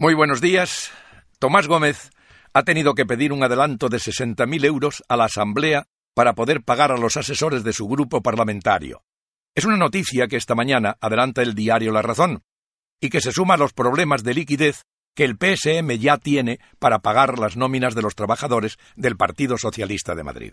Muy buenos días. Tomás Gómez ha tenido que pedir un adelanto de 60.000 euros a la Asamblea para poder pagar a los asesores de su grupo parlamentario. Es una noticia que esta mañana adelanta el diario La Razón y que se suma a los problemas de liquidez que el PSM ya tiene para pagar las nóminas de los trabajadores del Partido Socialista de Madrid.